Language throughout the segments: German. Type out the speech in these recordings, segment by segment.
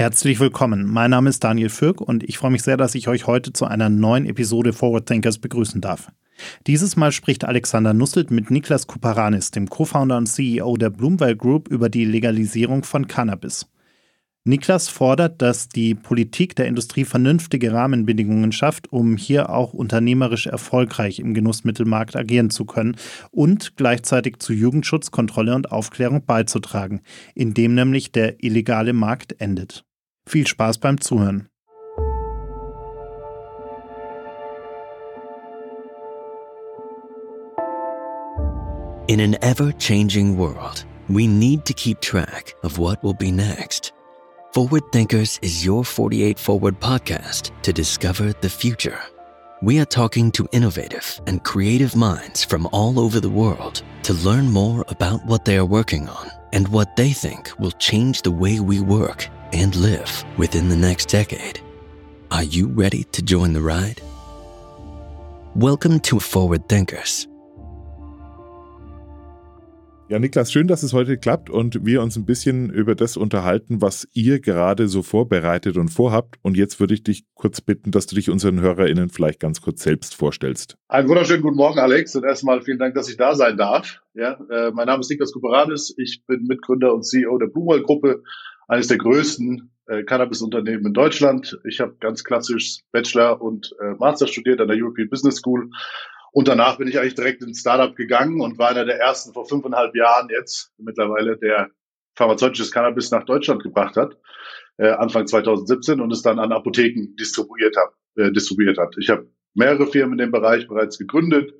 Herzlich willkommen. Mein Name ist Daniel Fürk und ich freue mich sehr, dass ich euch heute zu einer neuen Episode Forward Thinkers begrüßen darf. Dieses Mal spricht Alexander Nusselt mit Niklas Kuparanis, dem Co-Founder und CEO der Bloomwell Group, über die Legalisierung von Cannabis. Niklas fordert, dass die Politik der Industrie vernünftige Rahmenbedingungen schafft, um hier auch unternehmerisch erfolgreich im Genussmittelmarkt agieren zu können und gleichzeitig zu Jugendschutz, Kontrolle und Aufklärung beizutragen, indem nämlich der illegale Markt endet. Viel Spaß beim Zuhören. In an ever changing world, we need to keep track of what will be next. Forward Thinkers is your 48 Forward podcast to discover the future. We are talking to innovative and creative minds from all over the world to learn more about what they are working on and what they think will change the way we work and live within the next decade. Are you ready to join the ride? Welcome to Forward Thinkers Ja, Niklas, schön, dass es heute klappt und wir uns ein bisschen über das unterhalten, was ihr gerade so vorbereitet und vorhabt. Und jetzt würde ich dich kurz bitten, dass du dich unseren HörerInnen vielleicht ganz kurz selbst vorstellst. Einen wunderschönen guten Morgen, Alex. Und erstmal vielen Dank, dass ich da sein darf. Ja, äh, mein Name ist Niklas Kuperadis. Ich bin Mitgründer und CEO der Blumwell Gruppe, eines der größten äh, Cannabis-Unternehmen in Deutschland. Ich habe ganz klassisch Bachelor und äh, Master studiert an der European Business School und danach bin ich eigentlich direkt ins Startup gegangen und war einer der ersten vor fünfeinhalb Jahren jetzt mittlerweile, der pharmazeutisches Cannabis nach Deutschland gebracht hat, äh, Anfang 2017 und es dann an Apotheken distribuiert hat. Äh, distribuiert hat. Ich habe mehrere Firmen in dem Bereich bereits gegründet,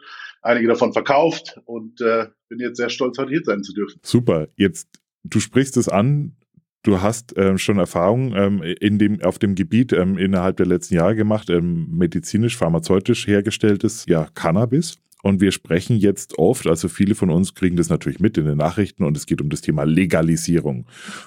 einige davon verkauft und äh, bin jetzt sehr stolz, heute hier sein zu dürfen. Super. Jetzt, du sprichst es an, Du hast ähm, schon Erfahrung ähm, in dem, auf dem Gebiet ähm, innerhalb der letzten Jahre gemacht, ähm, medizinisch, pharmazeutisch hergestelltes ja, Cannabis. Und wir sprechen jetzt oft, also viele von uns kriegen das natürlich mit in den Nachrichten und es geht um das Thema Legalisierung.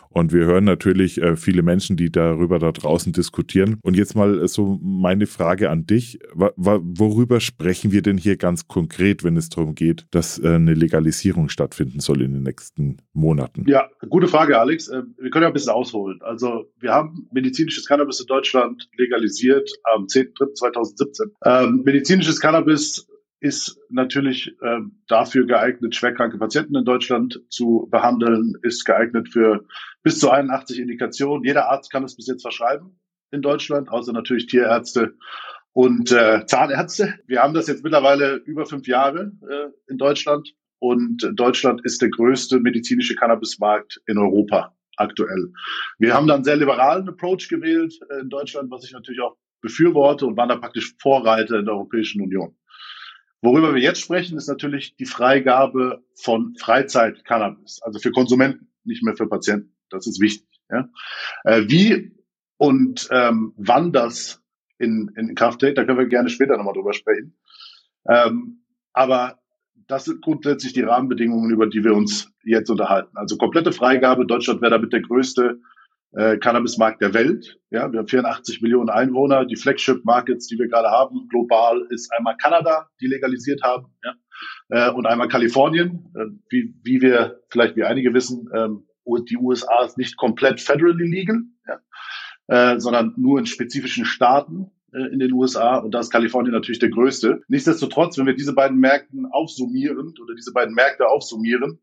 Und wir hören natürlich äh, viele Menschen, die darüber da draußen diskutieren. Und jetzt mal äh, so meine Frage an dich. Worüber sprechen wir denn hier ganz konkret, wenn es darum geht, dass äh, eine Legalisierung stattfinden soll in den nächsten Monaten? Ja, gute Frage, Alex. Wir können ja ein bisschen ausholen. Also wir haben medizinisches Cannabis in Deutschland legalisiert am 10.3.2017. Ähm, medizinisches Cannabis ist natürlich äh, dafür geeignet, schwerkranke Patienten in Deutschland zu behandeln, ist geeignet für bis zu 81 Indikationen. Jeder Arzt kann es bis jetzt verschreiben in Deutschland, außer natürlich Tierärzte und äh, Zahnärzte. Wir haben das jetzt mittlerweile über fünf Jahre äh, in Deutschland und Deutschland ist der größte medizinische Cannabismarkt in Europa aktuell. Wir haben dann sehr liberalen Approach gewählt äh, in Deutschland, was ich natürlich auch befürworte und waren da praktisch Vorreiter in der Europäischen Union. Worüber wir jetzt sprechen, ist natürlich die Freigabe von Freizeit-Cannabis, also für Konsumenten, nicht mehr für Patienten. Das ist wichtig. Ja? Äh, wie und ähm, wann das in, in Kraft tritt, da können wir gerne später nochmal drüber sprechen. Ähm, aber das sind grundsätzlich die Rahmenbedingungen, über die wir uns jetzt unterhalten. Also komplette Freigabe. Deutschland wäre damit der größte äh, Cannabismarkt der Welt. Ja, wir haben 84 Millionen Einwohner. Die Flagship Markets, die wir gerade haben, global ist einmal Kanada, die legalisiert haben, ja, äh, und einmal Kalifornien. Äh, wie, wie wir vielleicht wie einige wissen, ähm, die USA ist nicht komplett federally legal, ja, äh, sondern nur in spezifischen Staaten äh, in den USA und da ist Kalifornien natürlich der größte. Nichtsdestotrotz, wenn wir diese beiden Märkten aufsummieren oder diese beiden Märkte aufsummieren,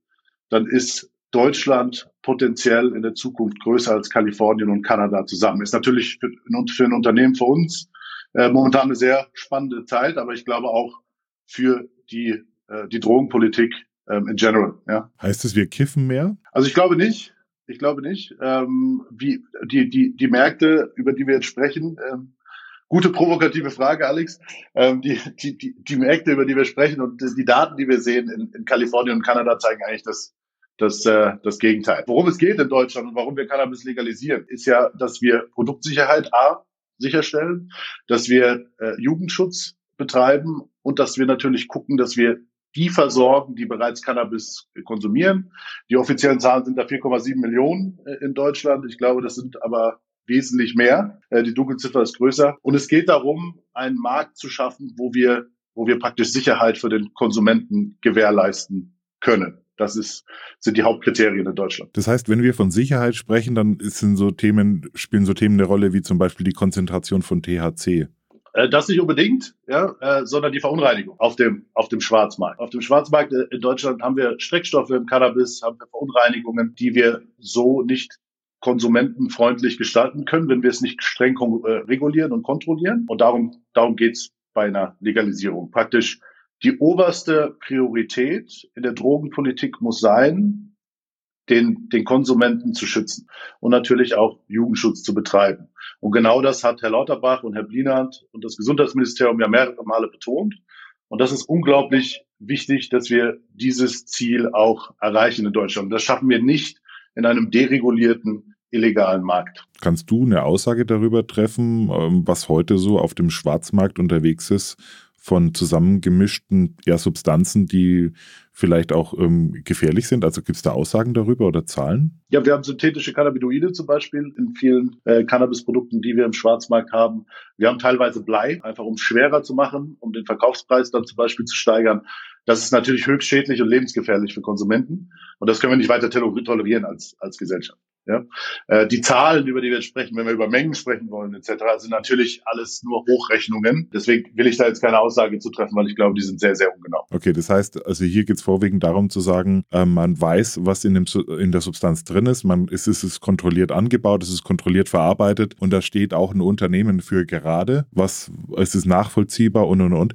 dann ist Deutschland potenziell in der Zukunft größer als Kalifornien und Kanada zusammen. Ist natürlich für, für ein Unternehmen, für uns äh, momentan eine sehr spannende Zeit, aber ich glaube auch für die, äh, die Drogenpolitik ähm, in general. Ja. Heißt es, wir kiffen mehr? Also ich glaube nicht. Ich glaube nicht. Ähm, wie die, die, die Märkte, über die wir jetzt sprechen, ähm, gute provokative Frage, Alex. Ähm, die, die, die, die Märkte, über die wir sprechen und die Daten, die wir sehen in, in Kalifornien und Kanada, zeigen eigentlich, dass das, äh, das Gegenteil. Worum es geht in Deutschland und warum wir Cannabis legalisieren, ist ja, dass wir Produktsicherheit A sicherstellen, dass wir äh, Jugendschutz betreiben und dass wir natürlich gucken, dass wir die versorgen, die bereits Cannabis konsumieren. Die offiziellen Zahlen sind da 4,7 Millionen äh, in Deutschland. Ich glaube, das sind aber wesentlich mehr. Äh, die Dunkelziffer ist größer. Und es geht darum, einen Markt zu schaffen, wo wir, wo wir praktisch Sicherheit für den Konsumenten gewährleisten können. Das ist, sind die Hauptkriterien in Deutschland. Das heißt, wenn wir von Sicherheit sprechen, dann sind so Themen, spielen so Themen eine Rolle wie zum Beispiel die Konzentration von THC. Äh, das nicht unbedingt, ja, äh, sondern die Verunreinigung auf dem, auf dem Schwarzmarkt. Auf dem Schwarzmarkt äh, in Deutschland haben wir Streckstoffe im Cannabis, haben wir Verunreinigungen, die wir so nicht konsumentenfreundlich gestalten können, wenn wir es nicht streng regulieren und kontrollieren. Und darum, darum geht's bei einer Legalisierung. Praktisch die oberste Priorität in der Drogenpolitik muss sein, den, den Konsumenten zu schützen und natürlich auch Jugendschutz zu betreiben. Und genau das hat Herr Lauterbach und Herr Blinert und das Gesundheitsministerium ja mehrere Male betont. Und das ist unglaublich wichtig, dass wir dieses Ziel auch erreichen in Deutschland. Das schaffen wir nicht in einem deregulierten, illegalen Markt. Kannst du eine Aussage darüber treffen, ähm, was heute so auf dem Schwarzmarkt unterwegs ist von zusammengemischten ja, Substanzen, die vielleicht auch ähm, gefährlich sind? Also gibt es da Aussagen darüber oder Zahlen? Ja, wir haben synthetische Cannabinoide zum Beispiel in vielen äh, Cannabisprodukten, die wir im Schwarzmarkt haben. Wir haben teilweise Blei, einfach um es schwerer zu machen, um den Verkaufspreis dann zum Beispiel zu steigern. Das ist natürlich höchst schädlich und lebensgefährlich für Konsumenten. Und das können wir nicht weiter tolerieren als, als Gesellschaft. Ja? Äh, die Zahlen, über die wir jetzt sprechen, wenn wir über Mengen sprechen wollen etc., sind natürlich alles nur Hochrechnungen. Deswegen will ich da jetzt keine Aussage zu treffen, weil ich glaube, die sind sehr, sehr ungenau. Okay, das heißt, also hier geht es vorwiegend darum zu sagen, äh, man weiß, was in, dem, in der Substanz drin ist, man, es ist kontrolliert angebaut, es ist kontrolliert verarbeitet und da steht auch ein Unternehmen für gerade, was es ist nachvollziehbar und und und.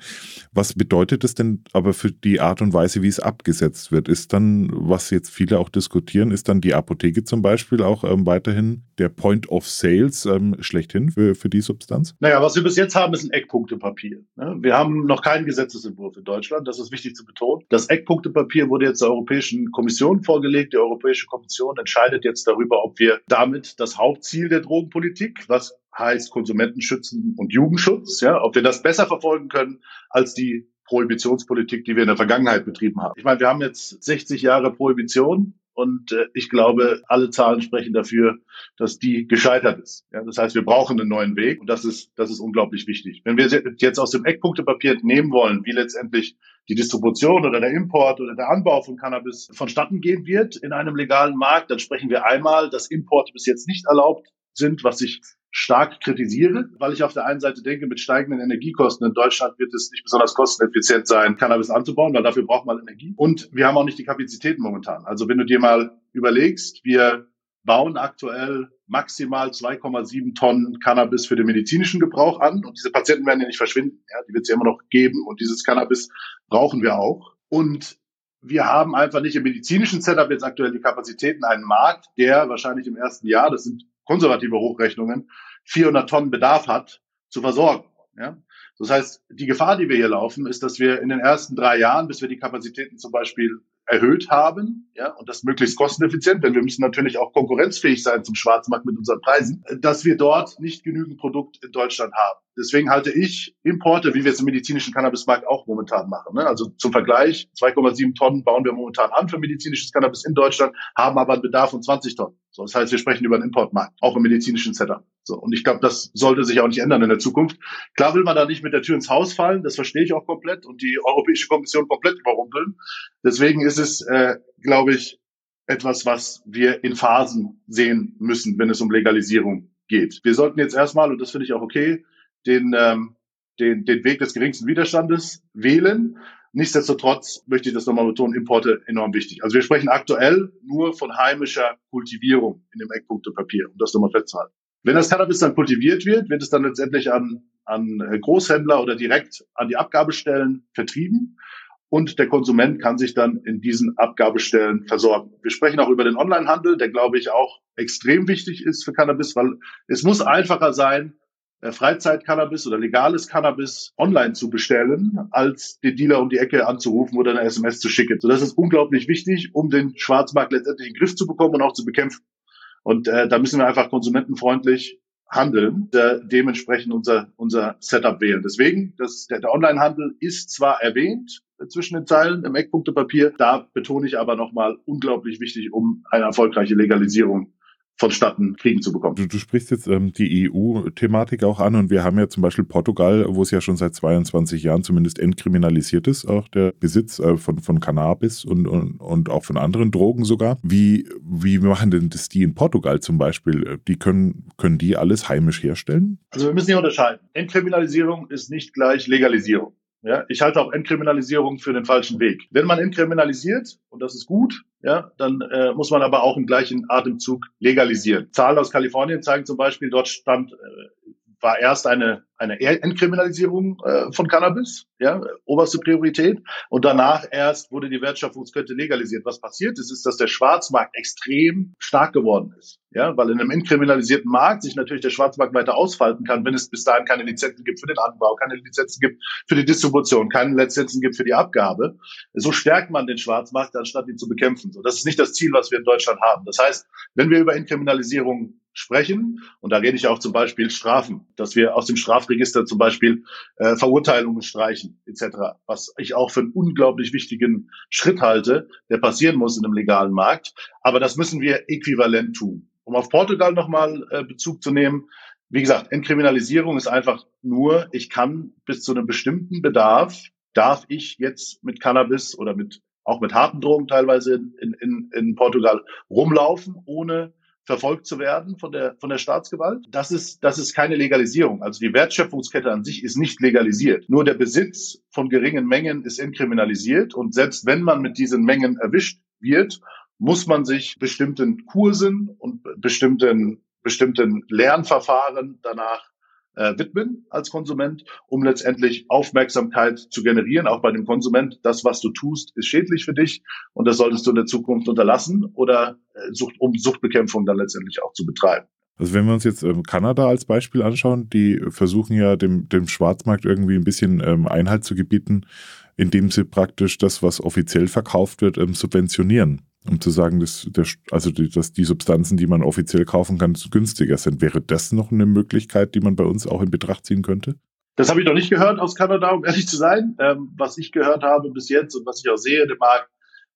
Was bedeutet es denn aber für die Art und Weise, wie es abgesetzt wird? Ist dann, was jetzt viele auch diskutieren, ist dann die Apotheke zum Beispiel auch ähm, weiterhin der Point of Sales ähm, schlechthin für, für die Substanz? Naja, was wir bis jetzt haben, ist ein Eckpunktepapier. Ne? Wir haben noch keinen Gesetzesentwurf in Deutschland, das ist wichtig zu betonen. Das Eckpunktepapier wurde jetzt der Europäischen Kommission vorgelegt. Die Europäische Kommission entscheidet jetzt darüber, ob wir damit das Hauptziel der Drogenpolitik, was heißt Konsumentenschützen und Jugendschutz, ja, ob wir das besser verfolgen können als die Prohibitionspolitik, die wir in der Vergangenheit betrieben haben. Ich meine, wir haben jetzt 60 Jahre Prohibition und äh, ich glaube, alle Zahlen sprechen dafür, dass die gescheitert ist. Ja, das heißt, wir brauchen einen neuen Weg und das ist, das ist unglaublich wichtig. Wenn wir jetzt aus dem Eckpunktepapier nehmen wollen, wie letztendlich die Distribution oder der Import oder der Anbau von Cannabis vonstatten gehen wird in einem legalen Markt, dann sprechen wir einmal, dass Importe bis jetzt nicht erlaubt sind, was ich stark kritisiere, weil ich auf der einen Seite denke, mit steigenden Energiekosten in Deutschland wird es nicht besonders kosteneffizient sein, Cannabis anzubauen, weil dafür braucht man Energie. Und wir haben auch nicht die Kapazitäten momentan. Also wenn du dir mal überlegst, wir bauen aktuell maximal 2,7 Tonnen Cannabis für den medizinischen Gebrauch an und diese Patienten werden ja nicht verschwinden. Ja, die wird es ja immer noch geben und dieses Cannabis brauchen wir auch. Und wir haben einfach nicht im medizinischen Setup jetzt aktuell die Kapazitäten, einen Markt, der wahrscheinlich im ersten Jahr, das sind konservative Hochrechnungen, 400 Tonnen Bedarf hat, zu versorgen. Ja? Das heißt, die Gefahr, die wir hier laufen, ist, dass wir in den ersten drei Jahren, bis wir die Kapazitäten zum Beispiel erhöht haben, ja, und das möglichst kosteneffizient, denn wir müssen natürlich auch konkurrenzfähig sein zum Schwarzmarkt mit unseren Preisen, dass wir dort nicht genügend Produkt in Deutschland haben. Deswegen halte ich Importe, wie wir es im medizinischen Cannabismarkt auch momentan machen. Ne? Also zum Vergleich, 2,7 Tonnen bauen wir momentan an für medizinisches Cannabis in Deutschland, haben aber einen Bedarf von 20 Tonnen. So, das heißt, wir sprechen über einen Importmarkt, auch im medizinischen Setup. So, und ich glaube, das sollte sich auch nicht ändern in der Zukunft. Klar will man da nicht mit der Tür ins Haus fallen, das verstehe ich auch komplett und die Europäische Kommission komplett überrumpeln. Deswegen ist es, äh, glaube ich, etwas, was wir in Phasen sehen müssen, wenn es um Legalisierung geht. Wir sollten jetzt erstmal, und das finde ich auch okay, den, ähm, den, den Weg des geringsten Widerstandes wählen. Nichtsdestotrotz möchte ich das nochmal betonen, Importe enorm wichtig. Also wir sprechen aktuell nur von heimischer Kultivierung in dem Eckpunktepapier, um das nochmal festzuhalten. Wenn das Cannabis dann kultiviert wird, wird es dann letztendlich an, an Großhändler oder direkt an die Abgabestellen vertrieben und der Konsument kann sich dann in diesen Abgabestellen versorgen. Wir sprechen auch über den Onlinehandel, der glaube ich auch extrem wichtig ist für Cannabis, weil es muss einfacher sein, Freizeit-Cannabis oder legales Cannabis online zu bestellen, als den Dealer um die Ecke anzurufen oder eine SMS zu schicken. So, das ist unglaublich wichtig, um den Schwarzmarkt letztendlich in den Griff zu bekommen und auch zu bekämpfen. Und äh, da müssen wir einfach konsumentenfreundlich handeln, äh, dementsprechend unser, unser Setup wählen. Deswegen, das, der, der Onlinehandel ist zwar erwähnt äh, zwischen den Zeilen im Eckpunktepapier, da betone ich aber nochmal unglaublich wichtig, um eine erfolgreiche Legalisierung vonstatten kriegen zu bekommen. Du, du sprichst jetzt ähm, die EU-Thematik auch an und wir haben ja zum Beispiel Portugal, wo es ja schon seit 22 Jahren zumindest entkriminalisiert ist, auch der Besitz äh, von, von Cannabis und, und, und auch von anderen Drogen sogar. Wie, wie machen denn das die in Portugal zum Beispiel? Die können, können die alles heimisch herstellen? Also wir müssen hier unterscheiden. Entkriminalisierung ist nicht gleich Legalisierung. Ja, ich halte auch Entkriminalisierung für den falschen Weg. Wenn man entkriminalisiert, und das ist gut, ja, dann äh, muss man aber auch im gleichen Atemzug legalisieren. Zahlen aus Kalifornien zeigen zum Beispiel, dort stand äh, war erst eine, eine Entkriminalisierung äh, von Cannabis, ja, oberste Priorität. Und danach erst wurde die Wertschöpfungskette legalisiert. Was passiert ist, ist, dass der Schwarzmarkt extrem stark geworden ist. Ja, weil in einem entkriminalisierten Markt sich natürlich der Schwarzmarkt weiter ausfalten kann, wenn es bis dahin keine Lizenzen gibt für den Anbau, keine Lizenzen gibt für die Distribution, keine Lizenzen gibt für die Abgabe. So stärkt man den Schwarzmarkt, anstatt ihn zu bekämpfen. So, das ist nicht das Ziel, was wir in Deutschland haben. Das heißt, wenn wir über Entkriminalisierung sprechen. Und da rede ich auch zum Beispiel Strafen, dass wir aus dem Strafregister zum Beispiel äh, Verurteilungen streichen etc., was ich auch für einen unglaublich wichtigen Schritt halte, der passieren muss in einem legalen Markt. Aber das müssen wir äquivalent tun. Um auf Portugal nochmal äh, Bezug zu nehmen, wie gesagt, Entkriminalisierung ist einfach nur, ich kann bis zu einem bestimmten Bedarf, darf ich jetzt mit Cannabis oder mit auch mit harten Drogen teilweise in, in, in Portugal rumlaufen, ohne verfolgt zu werden von der, von der Staatsgewalt. Das ist, das ist keine Legalisierung. Also die Wertschöpfungskette an sich ist nicht legalisiert. Nur der Besitz von geringen Mengen ist entkriminalisiert. Und selbst wenn man mit diesen Mengen erwischt wird, muss man sich bestimmten Kursen und bestimmten, bestimmten Lernverfahren danach äh, widmen als Konsument, um letztendlich Aufmerksamkeit zu generieren, auch bei dem Konsument. Das, was du tust, ist schädlich für dich und das solltest du in der Zukunft unterlassen oder äh, Sucht, um Suchtbekämpfung dann letztendlich auch zu betreiben. Also wenn wir uns jetzt ähm, Kanada als Beispiel anschauen, die versuchen ja dem, dem Schwarzmarkt irgendwie ein bisschen ähm, Einhalt zu gebieten, indem sie praktisch das, was offiziell verkauft wird, ähm, subventionieren um zu sagen, dass, der, also die, dass die Substanzen, die man offiziell kaufen kann, günstiger sind. Wäre das noch eine Möglichkeit, die man bei uns auch in Betracht ziehen könnte? Das habe ich noch nicht gehört aus Kanada, um ehrlich zu sein. Ähm, was ich gehört habe bis jetzt und was ich auch sehe in dem Markt,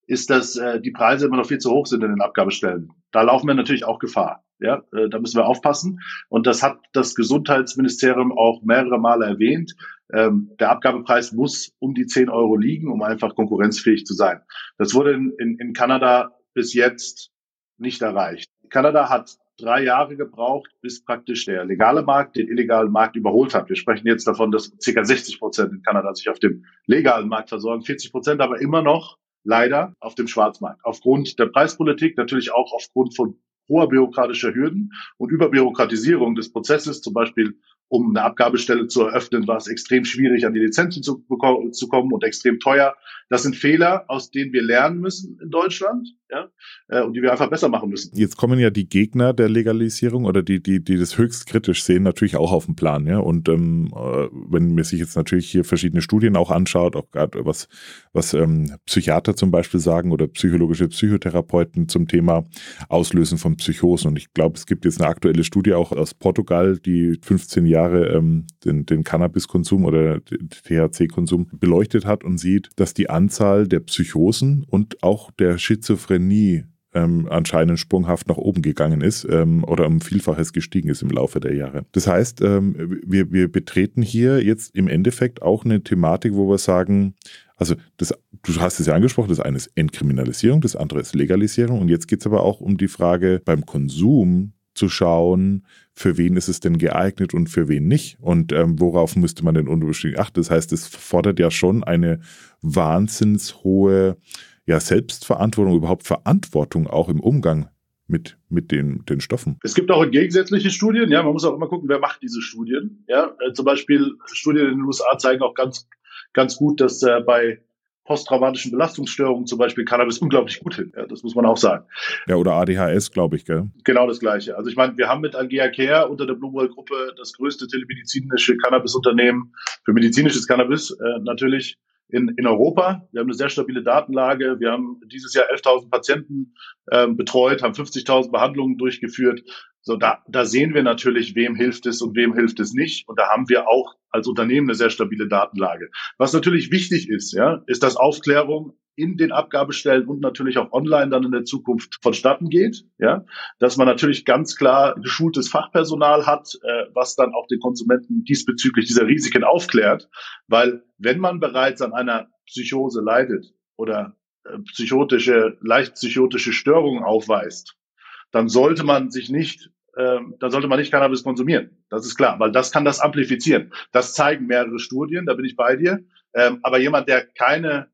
ist, dass äh, die Preise immer noch viel zu hoch sind in den Abgabestellen. Da laufen wir natürlich auch Gefahr. Ja, äh, da müssen wir aufpassen. Und das hat das Gesundheitsministerium auch mehrere Male erwähnt. Ähm, der Abgabepreis muss um die 10 Euro liegen, um einfach konkurrenzfähig zu sein. Das wurde in, in, in Kanada bis jetzt nicht erreicht. Kanada hat drei Jahre gebraucht, bis praktisch der legale Markt den illegalen Markt überholt hat. Wir sprechen jetzt davon, dass ca. 60 Prozent in Kanada sich auf dem legalen Markt versorgen, 40 Prozent aber immer noch leider auf dem Schwarzmarkt. Aufgrund der Preispolitik, natürlich auch aufgrund von hoher bürokratischer Hürden und Überbürokratisierung des Prozesses, zum Beispiel um eine Abgabestelle zu eröffnen, war es extrem schwierig, an die Lizenzen zu, zu kommen und extrem teuer. Das sind Fehler, aus denen wir lernen müssen in Deutschland ja, äh, und die wir einfach besser machen müssen. Jetzt kommen ja die Gegner der Legalisierung oder die, die, die das höchst kritisch sehen, natürlich auch auf den Plan. Ja? Und ähm, äh, wenn man sich jetzt natürlich hier verschiedene Studien auch anschaut, auch gerade was, was ähm, Psychiater zum Beispiel sagen oder psychologische Psychotherapeuten zum Thema Auslösen von Psychosen. Und ich glaube, es gibt jetzt eine aktuelle Studie auch aus Portugal, die 15 Jahre Jahre ähm, den, den Cannabiskonsum oder THC-Konsum beleuchtet hat und sieht, dass die Anzahl der Psychosen und auch der Schizophrenie ähm, anscheinend sprunghaft nach oben gegangen ist ähm, oder um Vielfaches gestiegen ist im Laufe der Jahre. Das heißt, ähm, wir, wir betreten hier jetzt im Endeffekt auch eine Thematik, wo wir sagen, also das, du hast es ja angesprochen, das eine ist Entkriminalisierung, das andere ist Legalisierung und jetzt geht es aber auch um die Frage beim Konsum zu schauen, für wen ist es denn geeignet und für wen nicht und ähm, worauf müsste man denn unterschiedlich achten. Das heißt, es fordert ja schon eine wahnsinns hohe ja, Selbstverantwortung, überhaupt Verantwortung auch im Umgang mit, mit den, den Stoffen. Es gibt auch gegensätzliche Studien, ja, man muss auch immer gucken, wer macht diese Studien. Ja, äh, zum Beispiel Studien in den USA zeigen auch ganz, ganz gut, dass äh, bei posttraumatischen Belastungsstörungen zum Beispiel Cannabis unglaublich gut hin. Ja, das muss man auch sagen. Ja, oder ADHS, glaube ich, gell? Genau das Gleiche. Also ich meine, wir haben mit Angea Care unter der Blumwell-Gruppe das größte telemedizinische Cannabis-Unternehmen für medizinisches Cannabis äh, natürlich in, in Europa. Wir haben eine sehr stabile Datenlage. Wir haben dieses Jahr 11.000 Patienten ähm, betreut, haben 50.000 Behandlungen durchgeführt. So, da, da sehen wir natürlich, wem hilft es und wem hilft es nicht. Und da haben wir auch als Unternehmen eine sehr stabile Datenlage. Was natürlich wichtig ist, ja, ist, dass Aufklärung in den Abgabestellen und natürlich auch online dann in der Zukunft vonstatten geht. Ja, dass man natürlich ganz klar geschultes Fachpersonal hat, äh, was dann auch den Konsumenten diesbezüglich dieser Risiken aufklärt. Weil wenn man bereits an einer Psychose leidet oder äh, psychotische, leicht psychotische Störungen aufweist, dann sollte man sich nicht ähm, dann sollte man nicht Cannabis konsumieren. Das ist klar, weil das kann das amplifizieren. Das zeigen mehrere Studien, da bin ich bei dir. Ähm, aber jemand, der keine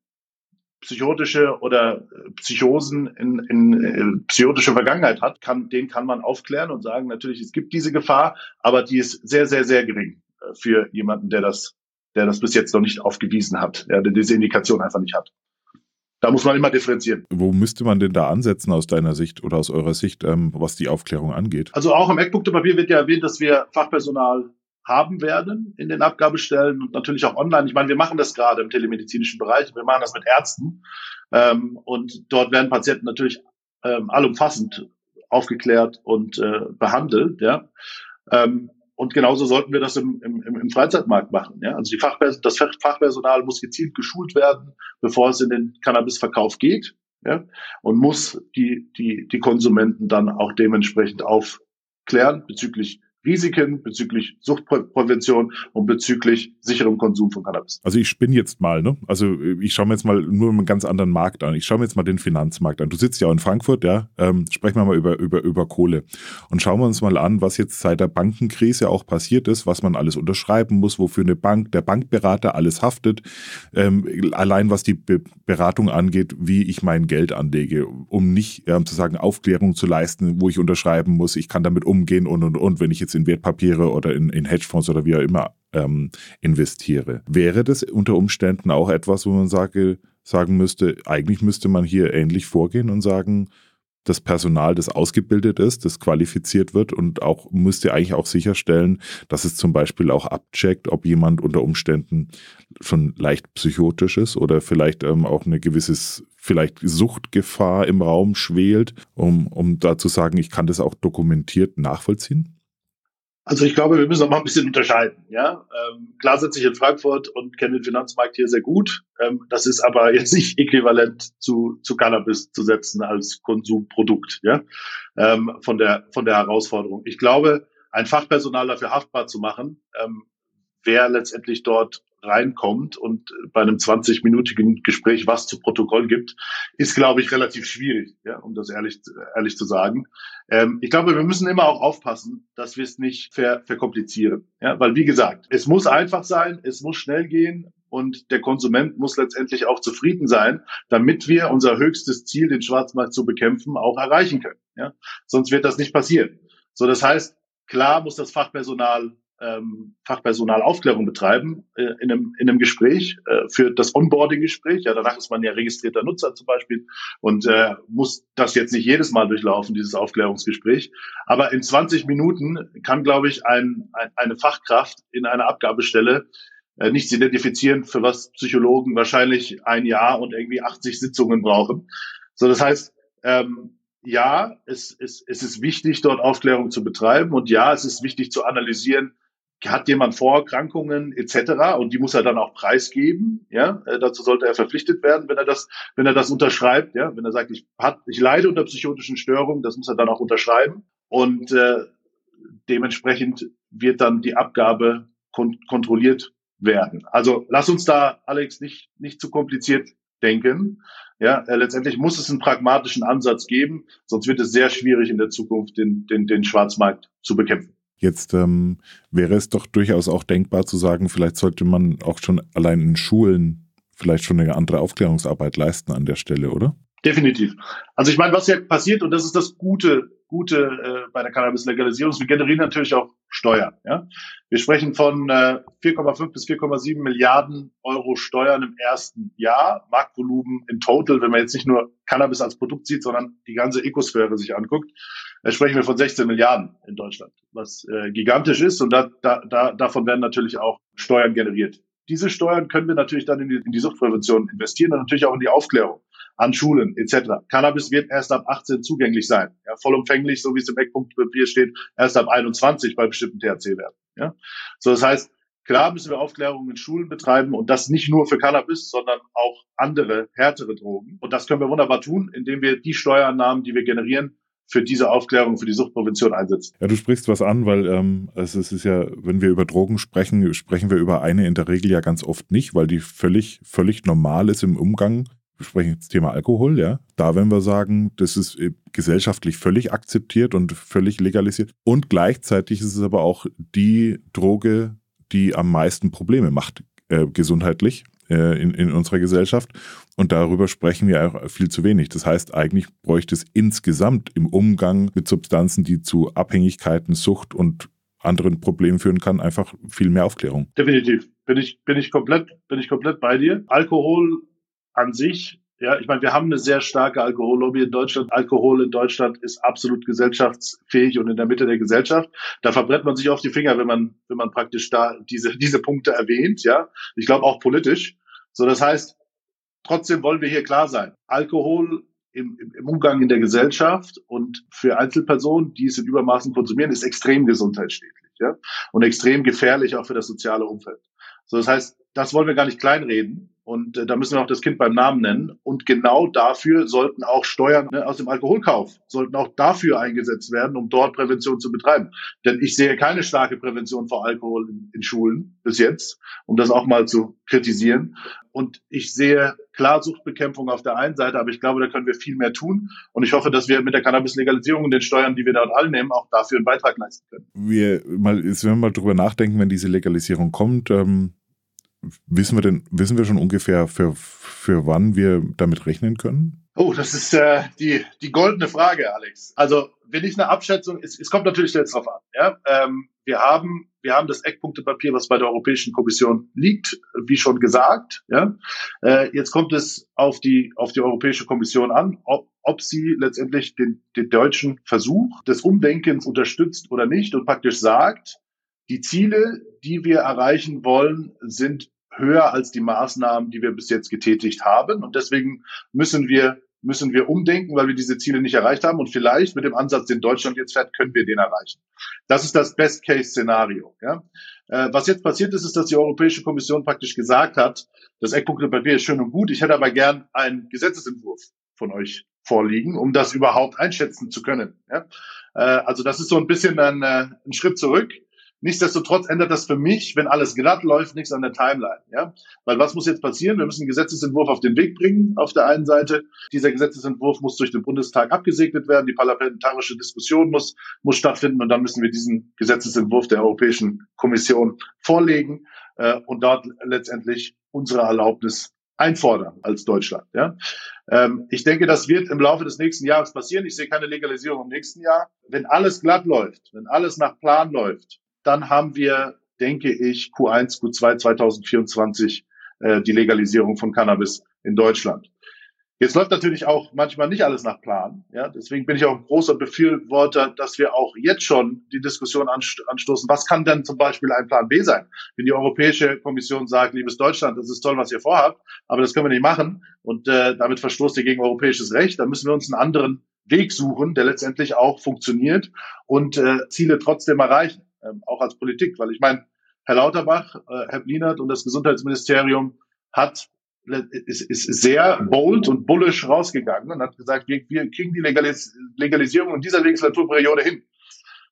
psychotische oder äh, Psychosen in, in, in äh, psychotische Vergangenheit hat, kann, den kann man aufklären und sagen, natürlich, es gibt diese Gefahr, aber die ist sehr, sehr, sehr gering äh, für jemanden, der das, der das bis jetzt noch nicht aufgewiesen hat, der diese Indikation einfach nicht hat. Da muss man immer differenzieren. Wo müsste man denn da ansetzen aus deiner Sicht oder aus eurer Sicht, ähm, was die Aufklärung angeht? Also auch im Eckpunktepapier wird ja erwähnt, dass wir Fachpersonal haben werden in den Abgabestellen und natürlich auch online. Ich meine, wir machen das gerade im telemedizinischen Bereich. Wir machen das mit Ärzten ähm, und dort werden Patienten natürlich ähm, allumfassend aufgeklärt und äh, behandelt. Ja. Ähm, und genauso sollten wir das im, im, im Freizeitmarkt machen. Ja? Also die Fachpers das Fachpersonal muss gezielt geschult werden, bevor es in den Cannabisverkauf geht. Ja? Und muss die, die, die Konsumenten dann auch dementsprechend aufklären bezüglich Risiken bezüglich Suchtprävention und bezüglich sicherem Konsum von Cannabis. Also ich spinne jetzt mal, ne? Also ich schaue mir jetzt mal nur einen ganz anderen Markt an. Ich schaue mir jetzt mal den Finanzmarkt an. Du sitzt ja in Frankfurt, ja? Ähm, sprechen wir mal über, über, über Kohle. Und schauen wir uns mal an, was jetzt seit der Bankenkrise auch passiert ist, was man alles unterschreiben muss, wofür eine Bank, der Bankberater alles haftet. Ähm, allein was die Be Beratung angeht, wie ich mein Geld anlege, um nicht ähm, zu sagen, Aufklärung zu leisten, wo ich unterschreiben muss, ich kann damit umgehen und und und, wenn ich in Wertpapiere oder in, in Hedgefonds oder wie auch immer ähm, investiere. Wäre das unter Umständen auch etwas, wo man sage, sagen müsste, eigentlich müsste man hier ähnlich vorgehen und sagen, das Personal, das ausgebildet ist, das qualifiziert wird und auch müsste eigentlich auch sicherstellen, dass es zum Beispiel auch abcheckt, ob jemand unter Umständen schon leicht psychotisch ist oder vielleicht ähm, auch eine gewisse vielleicht Suchtgefahr im Raum schwelt, um, um da zu sagen, ich kann das auch dokumentiert nachvollziehen? Also ich glaube, wir müssen auch mal ein bisschen unterscheiden. Ja, ähm, klar sitze ich in Frankfurt und kenne den Finanzmarkt hier sehr gut. Ähm, das ist aber jetzt nicht äquivalent zu, zu Cannabis zu setzen als Konsumprodukt. Ja, ähm, von der von der Herausforderung. Ich glaube, ein Fachpersonal dafür haftbar zu machen, ähm, wer letztendlich dort reinkommt und bei einem 20-minütigen Gespräch was zu Protokoll gibt, ist, glaube ich, relativ schwierig, ja, um das ehrlich, ehrlich zu sagen. Ähm, ich glaube, wir müssen immer auch aufpassen, dass wir es nicht ver verkomplizieren. Ja, weil, wie gesagt, es muss einfach sein, es muss schnell gehen und der Konsument muss letztendlich auch zufrieden sein, damit wir unser höchstes Ziel, den Schwarzmarkt zu bekämpfen, auch erreichen können. Ja? Sonst wird das nicht passieren. So, das heißt, klar muss das Fachpersonal ähm, Fachpersonal Aufklärung betreiben äh, in, einem, in einem Gespräch äh, für das Onboarding-Gespräch. Ja, danach ist man ja registrierter Nutzer zum Beispiel und äh, muss das jetzt nicht jedes Mal durchlaufen, dieses Aufklärungsgespräch. Aber in 20 Minuten kann, glaube ich, ein, ein, eine Fachkraft in einer Abgabestelle äh, nichts identifizieren, für was Psychologen wahrscheinlich ein Jahr und irgendwie 80 Sitzungen brauchen. So, das heißt, ähm, ja, es, es, es ist wichtig, dort Aufklärung zu betreiben und ja, es ist wichtig zu analysieren, hat jemand Vorerkrankungen etc. und die muss er dann auch preisgeben. Ja, äh, dazu sollte er verpflichtet werden, wenn er das, wenn er das unterschreibt. Ja, wenn er sagt, ich, hat, ich leide unter psychotischen Störungen, das muss er dann auch unterschreiben und äh, dementsprechend wird dann die Abgabe kon kontrolliert werden. Also lass uns da, Alex, nicht nicht zu kompliziert denken. Ja, äh, letztendlich muss es einen pragmatischen Ansatz geben, sonst wird es sehr schwierig in der Zukunft den den, den Schwarzmarkt zu bekämpfen. Jetzt ähm, wäre es doch durchaus auch denkbar zu sagen, vielleicht sollte man auch schon allein in Schulen vielleicht schon eine andere Aufklärungsarbeit leisten an der Stelle, oder? Definitiv. Also ich meine, was ja passiert, und das ist das Gute, Gute äh, bei der Cannabis-Legalisierung, wir generieren natürlich auch Steuern. Ja? Wir sprechen von äh, 4,5 bis 4,7 Milliarden Euro Steuern im ersten Jahr, Marktvolumen in total, wenn man jetzt nicht nur Cannabis als Produkt sieht, sondern die ganze Ökosphäre sich anguckt, äh, sprechen wir von 16 Milliarden in Deutschland, was äh, gigantisch ist und da, da, da, davon werden natürlich auch Steuern generiert. Diese Steuern können wir natürlich dann in die, in die Suchtprävention investieren und natürlich auch in die Aufklärung an Schulen etc. Cannabis wird erst ab 18 zugänglich sein. Ja, vollumfänglich, so wie es im Eckpunktpapier steht, erst ab 21 bei bestimmten THC-Werten. Ja? So, das heißt, Klar müssen wir Aufklärung in Schulen betreiben und das nicht nur für Cannabis, sondern auch andere härtere Drogen. Und das können wir wunderbar tun, indem wir die Steuereinnahmen, die wir generieren, für diese Aufklärung, für die Suchtprävention einsetzen. Ja, du sprichst was an, weil ähm, es ist ja, wenn wir über Drogen sprechen, sprechen wir über eine in der Regel ja ganz oft nicht, weil die völlig, völlig normal ist im Umgang. Wir sprechen jetzt Thema Alkohol, ja. Da werden wir sagen, das ist äh, gesellschaftlich völlig akzeptiert und völlig legalisiert. Und gleichzeitig ist es aber auch die Droge, die am meisten Probleme macht, äh, gesundheitlich äh, in, in unserer Gesellschaft. Und darüber sprechen wir auch viel zu wenig. Das heißt, eigentlich bräuchte es insgesamt im Umgang mit Substanzen, die zu Abhängigkeiten, Sucht und anderen Problemen führen kann, einfach viel mehr Aufklärung. Definitiv. Bin ich, bin ich komplett, bin ich komplett bei dir. Alkohol an sich ja, ich meine, wir haben eine sehr starke Alkohollobby in Deutschland. Alkohol in Deutschland ist absolut gesellschaftsfähig und in der Mitte der Gesellschaft. Da verbrennt man sich auf die Finger, wenn man, wenn man praktisch da diese, diese Punkte erwähnt, ja. Ich glaube auch politisch. So, das heißt, trotzdem wollen wir hier klar sein. Alkohol im, im Umgang in der Gesellschaft und für Einzelpersonen, die es in Übermaßen konsumieren, ist extrem gesundheitsschädlich, ja. Und extrem gefährlich auch für das soziale Umfeld. So, das heißt, das wollen wir gar nicht kleinreden. Und äh, da müssen wir auch das Kind beim Namen nennen. Und genau dafür sollten auch Steuern ne, aus dem Alkoholkauf, sollten auch dafür eingesetzt werden, um dort Prävention zu betreiben. Denn ich sehe keine starke Prävention vor Alkohol in, in Schulen bis jetzt, um das auch mal zu kritisieren. Und ich sehe klar Suchtbekämpfung auf der einen Seite, aber ich glaube, da können wir viel mehr tun. Und ich hoffe, dass wir mit der Cannabis-Legalisierung und den Steuern, die wir dort alle nehmen, auch dafür einen Beitrag leisten können. Wir mal, wenn wir mal drüber nachdenken, wenn diese Legalisierung kommt, ähm Wissen wir denn, wissen wir schon ungefähr, für, für wann wir damit rechnen können? Oh, das ist äh, die, die goldene Frage, Alex. Also, wenn ich eine Abschätzung, es, es kommt natürlich jetzt drauf an. Ja? Ähm, wir, haben, wir haben das Eckpunktepapier, was bei der Europäischen Kommission liegt, wie schon gesagt. Ja? Äh, jetzt kommt es auf die, auf die Europäische Kommission an, ob, ob sie letztendlich den, den deutschen Versuch des Umdenkens unterstützt oder nicht und praktisch sagt, die Ziele, die wir erreichen wollen, sind höher als die Maßnahmen, die wir bis jetzt getätigt haben. Und deswegen müssen wir müssen wir umdenken, weil wir diese Ziele nicht erreicht haben. Und vielleicht mit dem Ansatz, den Deutschland jetzt fährt, können wir den erreichen. Das ist das Best-Case-Szenario. Ja? Äh, was jetzt passiert ist, ist, dass die Europäische Kommission praktisch gesagt hat, das Eckpunktepapier ist schön und gut. Ich hätte aber gern einen Gesetzesentwurf von euch vorliegen, um das überhaupt einschätzen zu können. Ja? Äh, also das ist so ein bisschen ein, äh, ein Schritt zurück. Nichtsdestotrotz ändert das für mich, wenn alles glatt läuft, nichts an der Timeline. Ja? Weil was muss jetzt passieren? Wir müssen einen Gesetzesentwurf auf den Weg bringen, auf der einen Seite. Dieser Gesetzesentwurf muss durch den Bundestag abgesegnet werden. Die parlamentarische Diskussion muss, muss stattfinden. Und dann müssen wir diesen Gesetzesentwurf der Europäischen Kommission vorlegen äh, und dort letztendlich unsere Erlaubnis einfordern als Deutschland. Ja? Ähm, ich denke, das wird im Laufe des nächsten Jahres passieren. Ich sehe keine Legalisierung im nächsten Jahr. Wenn alles glatt läuft, wenn alles nach Plan läuft, dann haben wir, denke ich, Q1, Q2 2024 äh, die Legalisierung von Cannabis in Deutschland. Jetzt läuft natürlich auch manchmal nicht alles nach Plan. Ja, deswegen bin ich auch ein großer Befürworter, dass wir auch jetzt schon die Diskussion anstoßen. Was kann denn zum Beispiel ein Plan B sein? Wenn die Europäische Kommission sagt, liebes Deutschland, das ist toll, was ihr vorhabt, aber das können wir nicht machen und äh, damit verstoßt ihr gegen europäisches Recht, dann müssen wir uns einen anderen Weg suchen, der letztendlich auch funktioniert und äh, Ziele trotzdem erreichen ähm, auch als Politik, weil ich meine, Herr Lauterbach, äh, Herr Blinert und das Gesundheitsministerium hat ist, ist sehr bold und bullish rausgegangen und hat gesagt, wir, wir kriegen die Legalis Legalisierung in dieser Legislaturperiode hin.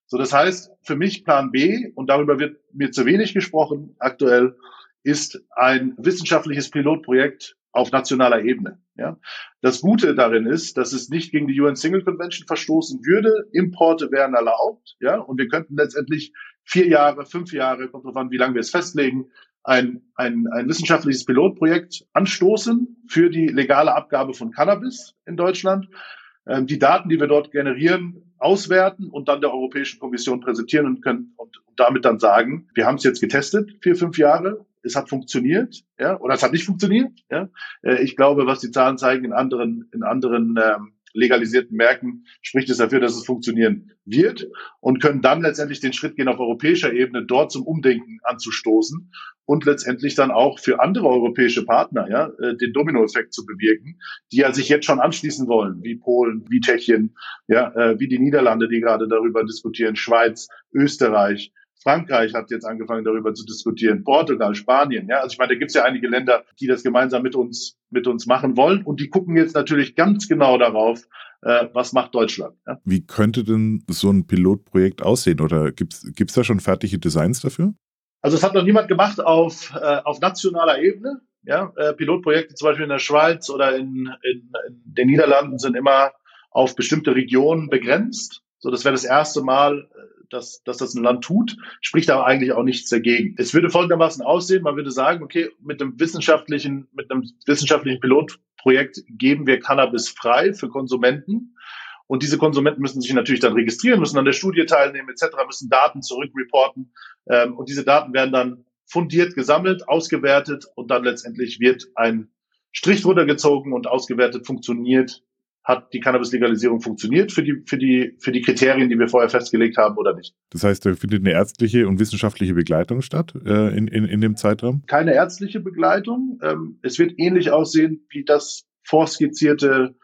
So, das heißt, für mich Plan B, und darüber wird mir zu wenig gesprochen aktuell, ist ein wissenschaftliches Pilotprojekt auf nationaler Ebene. Ja. Das Gute darin ist, dass es nicht gegen die UN Single Convention verstoßen würde. Importe wären erlaubt, ja, und wir könnten letztendlich vier Jahre, fünf Jahre, kommt drauf an, wie lange wir es festlegen, ein, ein, ein wissenschaftliches Pilotprojekt anstoßen für die legale Abgabe von Cannabis in Deutschland. Ähm, die Daten, die wir dort generieren, auswerten und dann der Europäischen Kommission präsentieren und können und, und damit dann sagen, wir haben es jetzt getestet, vier, fünf Jahre, es hat funktioniert, ja, oder es hat nicht funktioniert. Ja. Äh, ich glaube, was die Zahlen zeigen in anderen, in anderen ähm, legalisierten Märkten, spricht es dafür, dass es funktionieren wird und können dann letztendlich den Schritt gehen, auf europäischer Ebene dort zum Umdenken anzustoßen und letztendlich dann auch für andere europäische Partner ja, äh, den Dominoeffekt zu bewirken, die ja sich jetzt schon anschließen wollen, wie Polen, wie Tschechien, ja, äh, wie die Niederlande, die gerade darüber diskutieren, Schweiz, Österreich, Frankreich hat jetzt angefangen, darüber zu diskutieren. Portugal, Spanien. Ja, also ich meine, da gibt es ja einige Länder, die das gemeinsam mit uns mit uns machen wollen und die gucken jetzt natürlich ganz genau darauf, äh, was macht Deutschland. Ja? Wie könnte denn so ein Pilotprojekt aussehen oder gibt es da schon fertige Designs dafür? Also es hat noch niemand gemacht auf, äh, auf nationaler Ebene. Ja, äh, Pilotprojekte zum Beispiel in der Schweiz oder in, in, in den Niederlanden sind immer auf bestimmte Regionen begrenzt. So, das wäre das erste Mal, dass, dass das ein Land tut, spricht aber eigentlich auch nichts dagegen. Es würde folgendermaßen aussehen, man würde sagen, okay, mit einem wissenschaftlichen, mit einem wissenschaftlichen Pilotprojekt geben wir Cannabis frei für Konsumenten. Und diese Konsumenten müssen sich natürlich dann registrieren, müssen an der Studie teilnehmen, etc., müssen Daten zurückreporten. Ähm, und diese Daten werden dann fundiert gesammelt, ausgewertet und dann letztendlich wird ein Strich drunter gezogen und ausgewertet funktioniert hat die Cannabis-Legalisierung funktioniert für die, für, die, für die Kriterien, die wir vorher festgelegt haben oder nicht. Das heißt, da findet eine ärztliche und wissenschaftliche Begleitung statt äh, in, in, in dem Zeitraum? Keine ärztliche Begleitung. Ähm, es wird ähnlich aussehen wie das vorskizzierte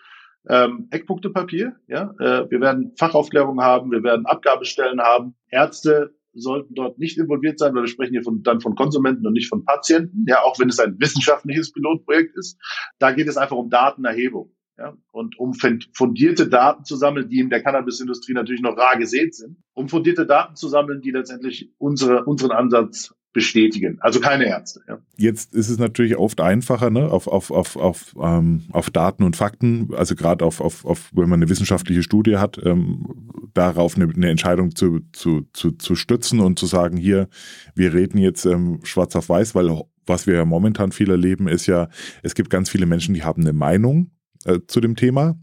ähm, Eckpunktepapier. Ja? Äh, wir werden Fachaufklärung haben, wir werden Abgabestellen haben. Ärzte sollten dort nicht involviert sein, weil wir sprechen hier von, dann von Konsumenten und nicht von Patienten, ja, auch wenn es ein wissenschaftliches Pilotprojekt ist. Da geht es einfach um Datenerhebung. Ja, und um fundierte Daten zu sammeln, die in der Cannabisindustrie natürlich noch rar gesät sind, um fundierte Daten zu sammeln, die letztendlich unsere, unseren Ansatz bestätigen. Also keine Ärzte. Ja. Jetzt ist es natürlich oft einfacher, ne, auf, auf, auf, auf, ähm, auf Daten und Fakten, also gerade auf, auf, auf, wenn man eine wissenschaftliche Studie hat, ähm, darauf eine, eine Entscheidung zu, zu, zu, zu stützen und zu sagen, hier, wir reden jetzt ähm, schwarz auf weiß, weil was wir ja momentan viel erleben, ist ja, es gibt ganz viele Menschen, die haben eine Meinung äh, zu dem Thema,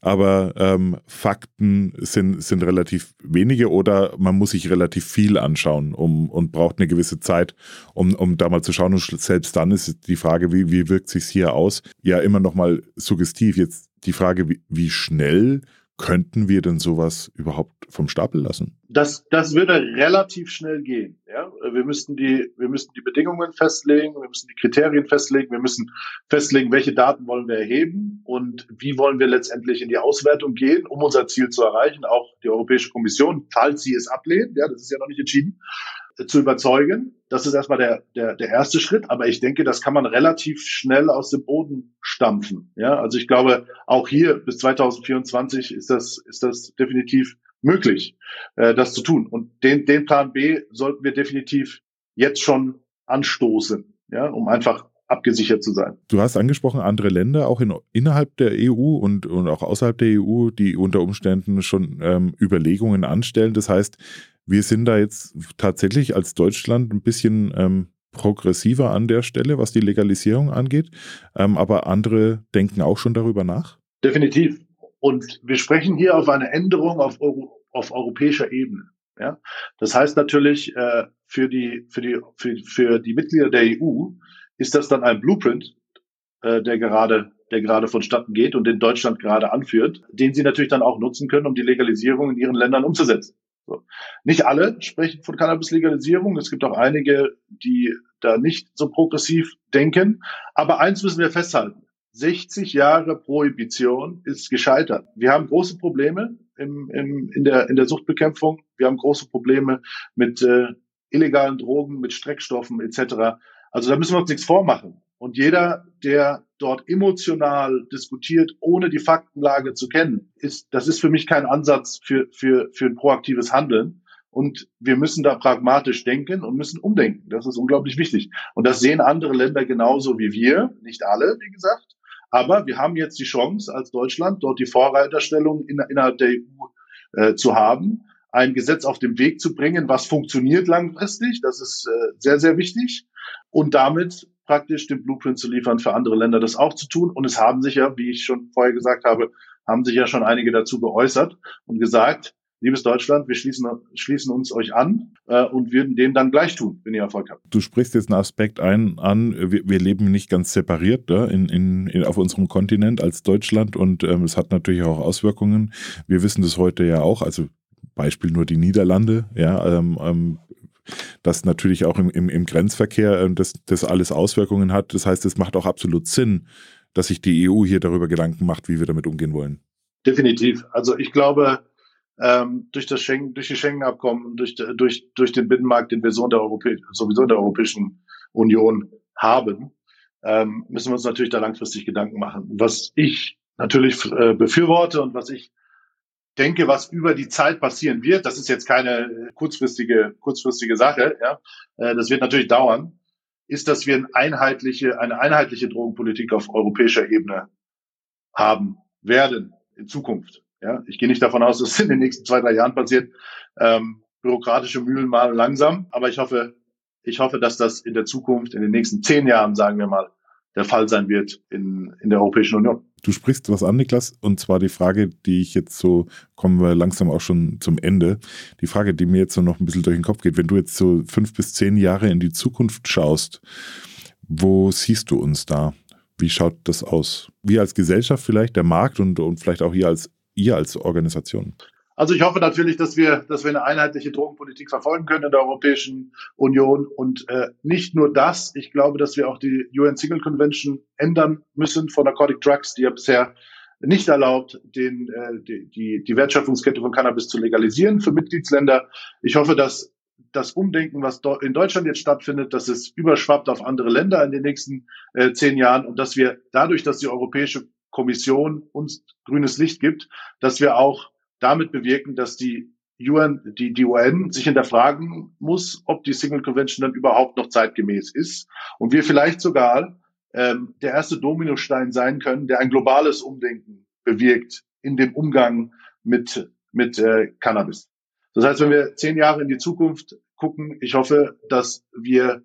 aber ähm, Fakten sind, sind relativ wenige oder man muss sich relativ viel anschauen um, und braucht eine gewisse Zeit, um, um da mal zu schauen. Und selbst dann ist die Frage, wie, wie wirkt sich hier aus, ja immer noch mal suggestiv. Jetzt die Frage, wie, wie schnell könnten wir denn sowas überhaupt vom Stapel lassen? Das, das würde relativ schnell gehen. Ja? Wir, müssten die, wir müssten die Bedingungen festlegen, wir müssen die Kriterien festlegen, wir müssen festlegen, welche Daten wollen wir erheben und wie wollen wir letztendlich in die Auswertung gehen, um unser Ziel zu erreichen. Auch die Europäische Kommission, falls sie es ablehnt, ja, das ist ja noch nicht entschieden, zu überzeugen. Das ist erstmal der, der, der erste Schritt. Aber ich denke, das kann man relativ schnell aus dem Boden stampfen. Ja, also ich glaube, auch hier bis 2024 ist das, ist das definitiv möglich, äh, das zu tun. Und den, den Plan B sollten wir definitiv jetzt schon anstoßen, ja, um einfach abgesichert zu sein. Du hast angesprochen, andere Länder, auch in, innerhalb der EU und, und auch außerhalb der EU, die unter Umständen schon ähm, Überlegungen anstellen. Das heißt, wir sind da jetzt tatsächlich als Deutschland ein bisschen ähm, progressiver an der Stelle, was die Legalisierung angeht. Ähm, aber andere denken auch schon darüber nach. Definitiv. Und wir sprechen hier auf eine Änderung auf, Euro, auf europäischer Ebene. Ja? Das heißt natürlich, äh, für, die, für, die, für, für die Mitglieder der EU ist das dann ein Blueprint, äh, der gerade der gerade vonstatten geht und den Deutschland gerade anführt, den sie natürlich dann auch nutzen können, um die Legalisierung in ihren Ländern umzusetzen. So. Nicht alle sprechen von Cannabis-Legalisierung. Es gibt auch einige, die da nicht so progressiv denken. Aber eins müssen wir festhalten. 60 Jahre Prohibition ist gescheitert. Wir haben große Probleme im, im, in, der, in der Suchtbekämpfung. Wir haben große Probleme mit äh, illegalen Drogen, mit Streckstoffen etc. Also da müssen wir uns nichts vormachen. Und jeder, der dort emotional diskutiert, ohne die Faktenlage zu kennen, ist, das ist für mich kein Ansatz für, für, für ein proaktives Handeln. Und wir müssen da pragmatisch denken und müssen umdenken. Das ist unglaublich wichtig. Und das sehen andere Länder genauso wie wir. Nicht alle, wie gesagt. Aber wir haben jetzt die Chance als Deutschland, dort die Vorreiterstellung in, innerhalb der EU äh, zu haben, ein Gesetz auf den Weg zu bringen, was funktioniert langfristig. Das ist äh, sehr, sehr wichtig. Und damit praktisch den Blueprint zu liefern, für andere Länder das auch zu tun. Und es haben sich ja, wie ich schon vorher gesagt habe, haben sich ja schon einige dazu geäußert und gesagt, liebes Deutschland, wir schließen, schließen uns euch an äh, und würden dem dann gleich tun, wenn ihr Erfolg habt. Du sprichst jetzt einen Aspekt ein an, wir, wir leben nicht ganz separiert ne, in, in, in, auf unserem Kontinent als Deutschland und ähm, es hat natürlich auch Auswirkungen. Wir wissen das heute ja auch, also Beispiel nur die Niederlande, ja, ähm, ähm, dass natürlich auch im, im, im Grenzverkehr äh, das, das alles Auswirkungen hat. Das heißt, es macht auch absolut Sinn, dass sich die EU hier darüber Gedanken macht, wie wir damit umgehen wollen. Definitiv. Also ich glaube, ähm, durch das Schengen, durch die Schengen-Abkommen, durch, durch, durch den Binnenmarkt, den wir so in der sowieso in der Europäischen Union haben, ähm, müssen wir uns natürlich da langfristig Gedanken machen. Was ich natürlich äh, befürworte und was ich denke, was über die Zeit passieren wird, das ist jetzt keine kurzfristige, kurzfristige Sache, ja, äh, das wird natürlich dauern, ist, dass wir eine einheitliche, eine einheitliche Drogenpolitik auf europäischer Ebene haben werden in Zukunft. Ja, ich gehe nicht davon aus, dass es in den nächsten zwei, drei Jahren passiert. Ähm, bürokratische Mühlen malen langsam, aber ich hoffe, ich hoffe, dass das in der Zukunft, in den nächsten zehn Jahren, sagen wir mal, der Fall sein wird in, in der Europäischen Union. Du sprichst was an, Niklas, und zwar die Frage, die ich jetzt so, kommen wir langsam auch schon zum Ende. Die Frage, die mir jetzt so noch ein bisschen durch den Kopf geht, wenn du jetzt so fünf bis zehn Jahre in die Zukunft schaust, wo siehst du uns da? Wie schaut das aus? Wir als Gesellschaft vielleicht, der Markt und, und vielleicht auch ihr als, ihr als Organisation? Also ich hoffe natürlich, dass wir, dass wir eine einheitliche Drogenpolitik verfolgen können in der Europäischen Union und äh, nicht nur das. Ich glaube, dass wir auch die UN Single Convention ändern müssen von Narcotic Drugs, die ja bisher nicht erlaubt, den, äh, die, die, die Wertschöpfungskette von Cannabis zu legalisieren für Mitgliedsländer. Ich hoffe, dass das Umdenken, was in Deutschland jetzt stattfindet, dass es überschwappt auf andere Länder in den nächsten äh, zehn Jahren und dass wir dadurch, dass die Europäische Kommission uns grünes Licht gibt, dass wir auch damit bewirken, dass die UN, die, die UN sich hinterfragen muss, ob die Single Convention dann überhaupt noch zeitgemäß ist und wir vielleicht sogar ähm, der erste Dominostein sein können, der ein globales Umdenken bewirkt in dem Umgang mit, mit äh, Cannabis. Das heißt, wenn wir zehn Jahre in die Zukunft gucken, ich hoffe, dass wir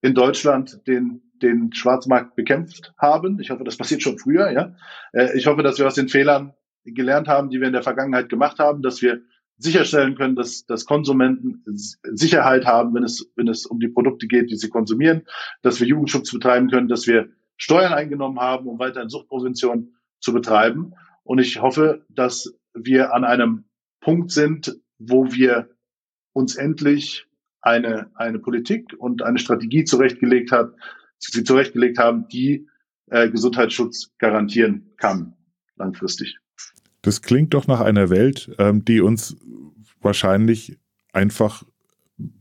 in Deutschland den den Schwarzmarkt bekämpft haben. Ich hoffe, das passiert schon früher. Ja, äh, ich hoffe, dass wir aus den Fehlern gelernt haben, die wir in der Vergangenheit gemacht haben, dass wir sicherstellen können, dass, dass Konsumenten Sicherheit haben, wenn es, wenn es um die Produkte geht, die sie konsumieren, dass wir Jugendschutz betreiben können, dass wir Steuern eingenommen haben, um weiterhin Suchtprävention zu betreiben. Und ich hoffe, dass wir an einem Punkt sind, wo wir uns endlich eine, eine Politik und eine Strategie zurechtgelegt hat, sie zurechtgelegt haben, die äh, Gesundheitsschutz garantieren kann, langfristig. Das klingt doch nach einer Welt, ähm, die uns wahrscheinlich einfach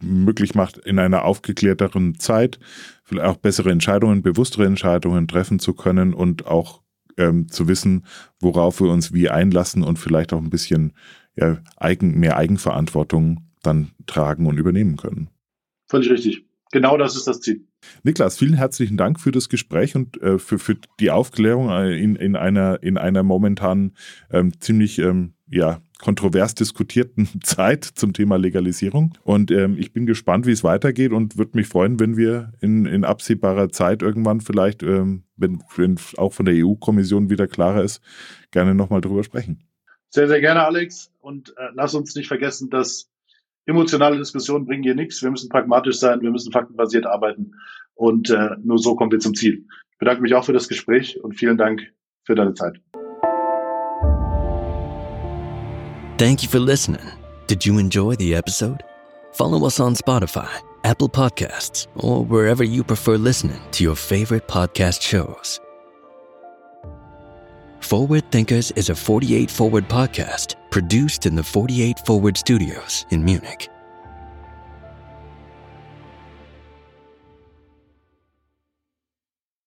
möglich macht, in einer aufgeklärteren Zeit vielleicht auch bessere Entscheidungen, bewusstere Entscheidungen treffen zu können und auch ähm, zu wissen, worauf wir uns wie einlassen und vielleicht auch ein bisschen ja, eigen, mehr Eigenverantwortung dann tragen und übernehmen können. Völlig richtig. Genau das ist das Ziel. Niklas, vielen herzlichen Dank für das Gespräch und äh, für, für die Aufklärung äh, in, in, einer, in einer momentan ähm, ziemlich ähm, ja, kontrovers diskutierten Zeit zum Thema Legalisierung. Und ähm, ich bin gespannt, wie es weitergeht und würde mich freuen, wenn wir in, in absehbarer Zeit irgendwann vielleicht, ähm, wenn, wenn auch von der EU-Kommission wieder klarer ist, gerne nochmal drüber sprechen. Sehr, sehr gerne, Alex. Und äh, lass uns nicht vergessen, dass emotionale Diskussionen bringen hier nichts. Wir müssen pragmatisch sein, wir müssen faktenbasiert arbeiten und äh, nur so kommen wir zum Ziel. Ich bedanke mich auch für das Gespräch und vielen Dank für deine Zeit. Thank you for listening. Did you enjoy the episode? Follow us on Spotify, Apple Podcasts, or wherever you prefer listening to your favorite podcast shows. Forward Thinkers is a 48 Forward podcast produced in the 48 Forward studios in Munich.